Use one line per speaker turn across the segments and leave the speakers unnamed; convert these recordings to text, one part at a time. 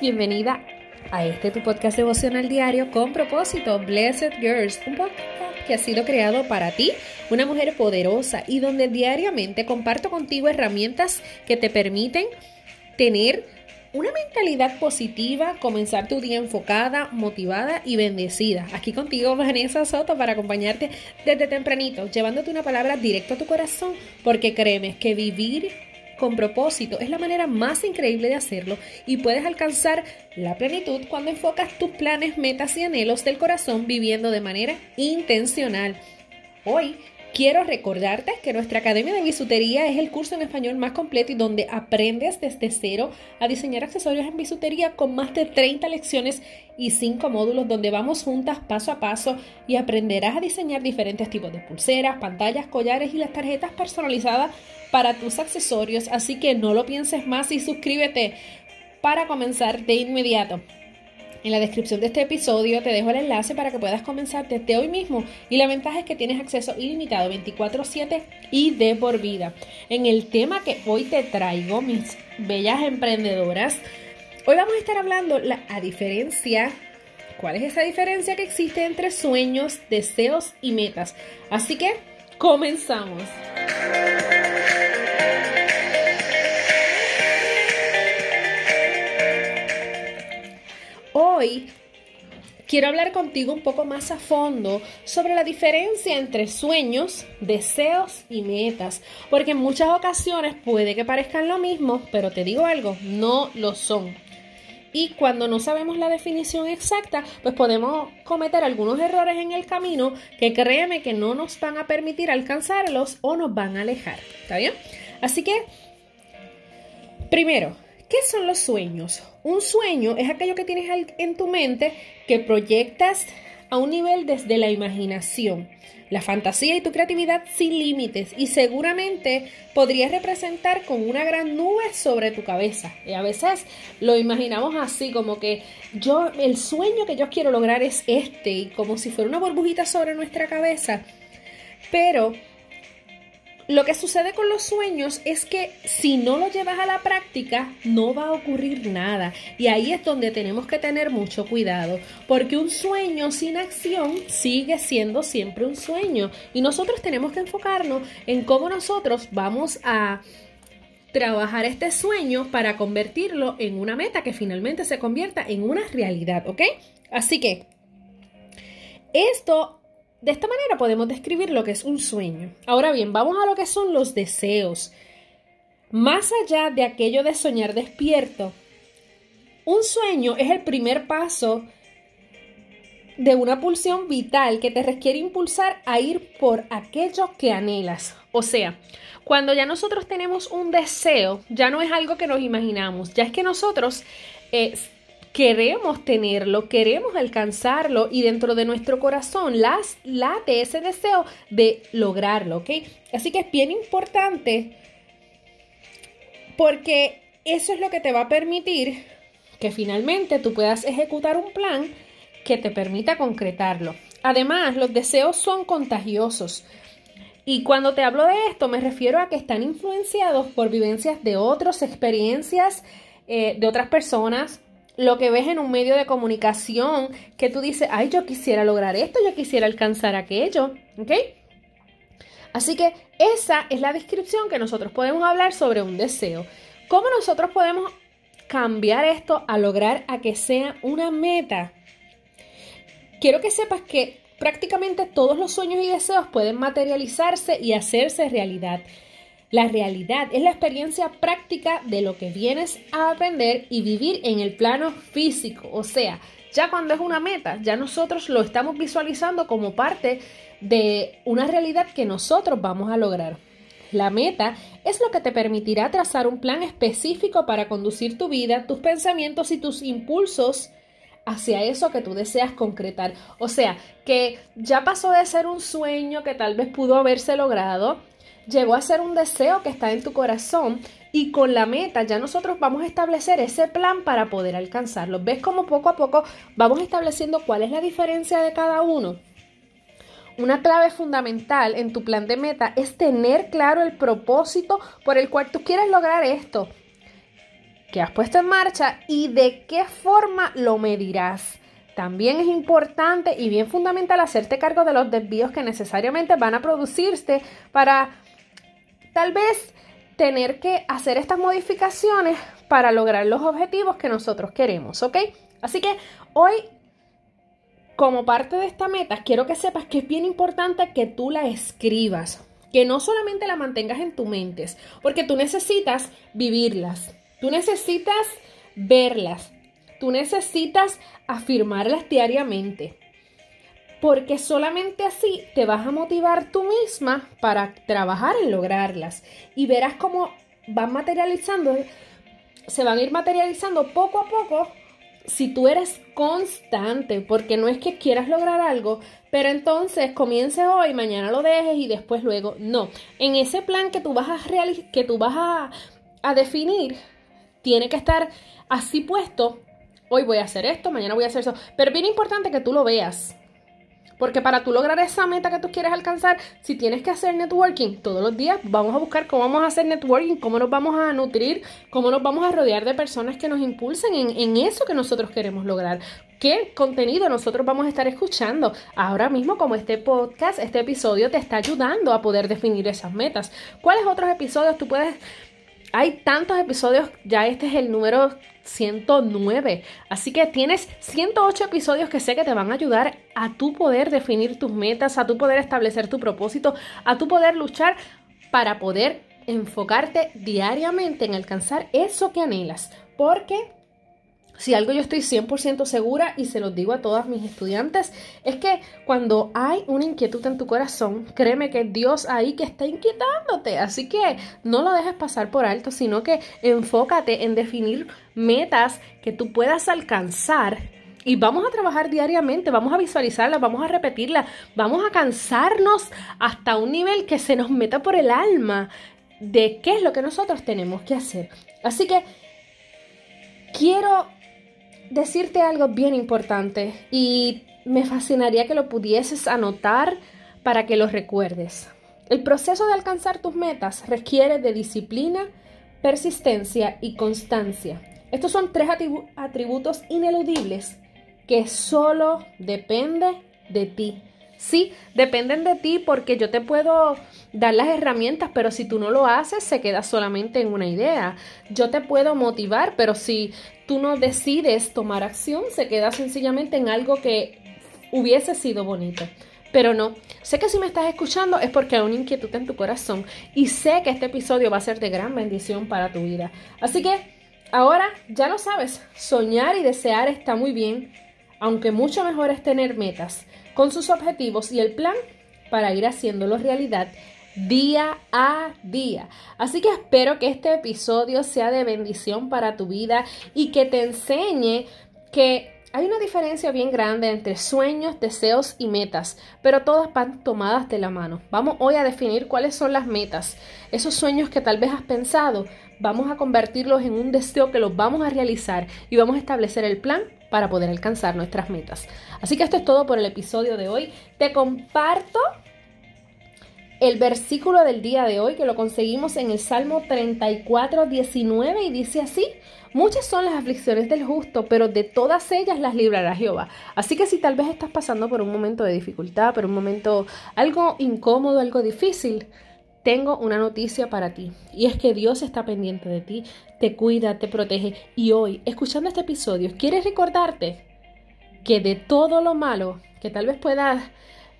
bienvenida a este tu podcast devocional diario con propósito, Blessed Girls, un podcast que ha sido creado para ti, una mujer poderosa y donde diariamente comparto contigo herramientas que te permiten tener una mentalidad positiva, comenzar tu día enfocada, motivada y bendecida. Aquí contigo Vanessa Soto para acompañarte desde tempranito, llevándote una palabra directo a tu corazón, porque créeme que vivir con propósito es la manera más increíble de hacerlo y puedes alcanzar la plenitud cuando enfocas tus planes, metas y anhelos del corazón viviendo de manera intencional. Hoy Quiero recordarte que nuestra Academia de Bisutería es el curso en español más completo y donde aprendes desde cero a diseñar accesorios en bisutería con más de 30 lecciones y 5 módulos donde vamos juntas paso a paso y aprenderás a diseñar diferentes tipos de pulseras, pantallas, collares y las tarjetas personalizadas para tus accesorios. Así que no lo pienses más y suscríbete para comenzar de inmediato. En la descripción de este episodio te dejo el enlace para que puedas comenzar desde hoy mismo y la ventaja es que tienes acceso ilimitado 24/7 y de por vida. En el tema que hoy te traigo, mis bellas emprendedoras, hoy vamos a estar hablando la a diferencia ¿Cuál es esa diferencia que existe entre sueños, deseos y metas? Así que comenzamos. Hoy quiero hablar contigo un poco más a fondo sobre la diferencia entre sueños, deseos y metas, porque en muchas ocasiones puede que parezcan lo mismo, pero te digo algo, no lo son. Y cuando no sabemos la definición exacta, pues podemos cometer algunos errores en el camino que créeme que no nos van a permitir alcanzarlos o nos van a alejar. ¿Está bien? Así que, primero, ¿Qué son los sueños? Un sueño es aquello que tienes en tu mente que proyectas a un nivel desde la imaginación, la fantasía y tu creatividad sin límites y seguramente podrías representar con una gran nube sobre tu cabeza. Y a veces lo imaginamos así como que yo el sueño que yo quiero lograr es este y como si fuera una burbujita sobre nuestra cabeza. Pero lo que sucede con los sueños es que si no lo llevas a la práctica, no va a ocurrir nada. Y ahí es donde tenemos que tener mucho cuidado, porque un sueño sin acción sigue siendo siempre un sueño. Y nosotros tenemos que enfocarnos en cómo nosotros vamos a trabajar este sueño para convertirlo en una meta que finalmente se convierta en una realidad, ¿ok? Así que esto de esta manera podemos describir lo que es un sueño. Ahora bien, vamos a lo que son los deseos. Más allá de aquello de soñar despierto, un sueño es el primer paso de una pulsión vital que te requiere impulsar a ir por aquello que anhelas. O sea, cuando ya nosotros tenemos un deseo, ya no es algo que nos imaginamos, ya es que nosotros eh, queremos tenerlo, queremos alcanzarlo y dentro de nuestro corazón las, late ese deseo de lograrlo, ¿ok? Así que es bien importante porque eso es lo que te va a permitir que finalmente tú puedas ejecutar un plan que te permita concretarlo. Además, los deseos son contagiosos. Y cuando te hablo de esto, me refiero a que están influenciados por vivencias de otros, experiencias eh, de otras personas, lo que ves en un medio de comunicación que tú dices, ay, yo quisiera lograr esto, yo quisiera alcanzar aquello, ¿ok? Así que esa es la descripción que nosotros podemos hablar sobre un deseo. ¿Cómo nosotros podemos cambiar esto a lograr a que sea una meta? Quiero que sepas que prácticamente todos los sueños y deseos pueden materializarse y hacerse realidad. La realidad es la experiencia práctica de lo que vienes a aprender y vivir en el plano físico. O sea, ya cuando es una meta, ya nosotros lo estamos visualizando como parte de una realidad que nosotros vamos a lograr. La meta es lo que te permitirá trazar un plan específico para conducir tu vida, tus pensamientos y tus impulsos hacia eso que tú deseas concretar. O sea, que ya pasó de ser un sueño que tal vez pudo haberse logrado llegó a ser un deseo que está en tu corazón y con la meta ya nosotros vamos a establecer ese plan para poder alcanzarlo. ¿Ves cómo poco a poco vamos estableciendo cuál es la diferencia de cada uno? Una clave fundamental en tu plan de meta es tener claro el propósito por el cual tú quieres lograr esto. que has puesto en marcha y de qué forma lo medirás. También es importante y bien fundamental hacerte cargo de los desvíos que necesariamente van a producirse para tal vez tener que hacer estas modificaciones para lograr los objetivos que nosotros queremos, ¿ok? Así que hoy, como parte de esta meta, quiero que sepas que es bien importante que tú la escribas, que no solamente la mantengas en tu mente, porque tú necesitas vivirlas, tú necesitas verlas, tú necesitas afirmarlas diariamente. Porque solamente así te vas a motivar tú misma para trabajar en lograrlas. Y verás cómo van materializando, se van a ir materializando poco a poco si tú eres constante, porque no es que quieras lograr algo, pero entonces comiences hoy, mañana lo dejes y después luego. No, en ese plan que tú vas a, que tú vas a, definir, tiene que estar así puesto hoy voy a hacer esto, mañana voy a hacer eso. Pero bien importante que tú lo veas. Porque para tú lograr esa meta que tú quieres alcanzar, si tienes que hacer networking todos los días, vamos a buscar cómo vamos a hacer networking, cómo nos vamos a nutrir, cómo nos vamos a rodear de personas que nos impulsen en, en eso que nosotros queremos lograr. ¿Qué contenido nosotros vamos a estar escuchando? Ahora mismo, como este podcast, este episodio te está ayudando a poder definir esas metas. ¿Cuáles otros episodios tú puedes hay tantos episodios, ya este es el número 109. Así que tienes 108 episodios que sé que te van a ayudar a tu poder definir tus metas, a tu poder establecer tu propósito, a tu poder luchar para poder enfocarte diariamente en alcanzar eso que anhelas. Porque si algo yo estoy 100% segura y se lo digo a todas mis estudiantes, es que cuando hay una inquietud en tu corazón, créeme que Dios ahí que está inquietándote. Así que no lo dejes pasar por alto, sino que enfócate en definir metas que tú puedas alcanzar y vamos a trabajar diariamente, vamos a visualizarlas, vamos a repetirlas, vamos a cansarnos hasta un nivel que se nos meta por el alma de qué es lo que nosotros tenemos que hacer. Así que quiero decirte algo bien importante y me fascinaría que lo pudieses anotar para que lo recuerdes. El proceso de alcanzar tus metas requiere de disciplina, persistencia y constancia. Estos son tres atributos ineludibles que solo depende de ti. Sí, dependen de ti porque yo te puedo dar las herramientas, pero si tú no lo haces, se queda solamente en una idea. Yo te puedo motivar, pero si tú no decides tomar acción, se queda sencillamente en algo que hubiese sido bonito. Pero no, sé que si me estás escuchando es porque hay una inquietud en tu corazón y sé que este episodio va a ser de gran bendición para tu vida. Así que ahora ya lo sabes, soñar y desear está muy bien, aunque mucho mejor es tener metas con sus objetivos y el plan para ir haciéndolo realidad día a día. Así que espero que este episodio sea de bendición para tu vida y que te enseñe que hay una diferencia bien grande entre sueños, deseos y metas, pero todas van tomadas de la mano. Vamos hoy a definir cuáles son las metas, esos sueños que tal vez has pensado, vamos a convertirlos en un deseo que los vamos a realizar y vamos a establecer el plan para poder alcanzar nuestras metas. Así que esto es todo por el episodio de hoy. Te comparto el versículo del día de hoy que lo conseguimos en el Salmo 34, 19 y dice así, muchas son las aflicciones del justo, pero de todas ellas las librará Jehová. Así que si tal vez estás pasando por un momento de dificultad, por un momento algo incómodo, algo difícil, tengo una noticia para ti y es que Dios está pendiente de ti, te cuida, te protege y hoy, escuchando este episodio, quieres recordarte que de todo lo malo que tal vez puedas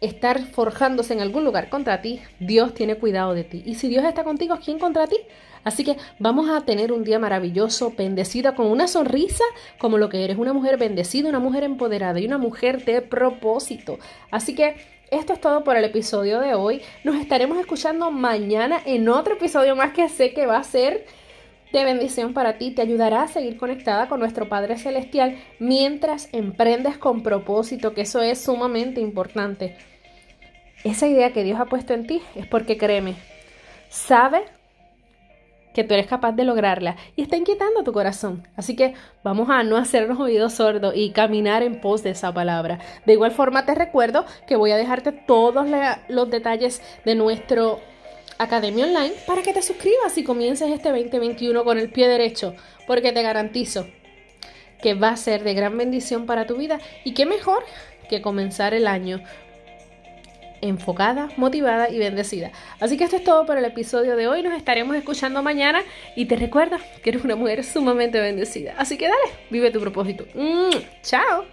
estar forjándose en algún lugar contra ti, Dios tiene cuidado de ti. Y si Dios está contigo, ¿quién contra ti? Así que vamos a tener un día maravilloso, bendecida, con una sonrisa como lo que eres, una mujer bendecida, una mujer empoderada y una mujer de propósito. Así que esto es todo por el episodio de hoy. Nos estaremos escuchando mañana en otro episodio más que sé que va a ser de bendición para ti. Te ayudará a seguir conectada con nuestro Padre Celestial mientras emprendes con propósito, que eso es sumamente importante. Esa idea que Dios ha puesto en ti es porque créeme, sabe que tú eres capaz de lograrla y está inquietando tu corazón. Así que vamos a no hacernos oídos sordos y caminar en pos de esa palabra. De igual forma te recuerdo que voy a dejarte todos los detalles de nuestro Academia Online para que te suscribas y comiences este 2021 con el pie derecho, porque te garantizo que va a ser de gran bendición para tu vida y qué mejor que comenzar el año enfocada, motivada y bendecida. Así que esto es todo por el episodio de hoy. Nos estaremos escuchando mañana y te recuerda que eres una mujer sumamente bendecida. Así que dale, vive tu propósito. Mm, chao.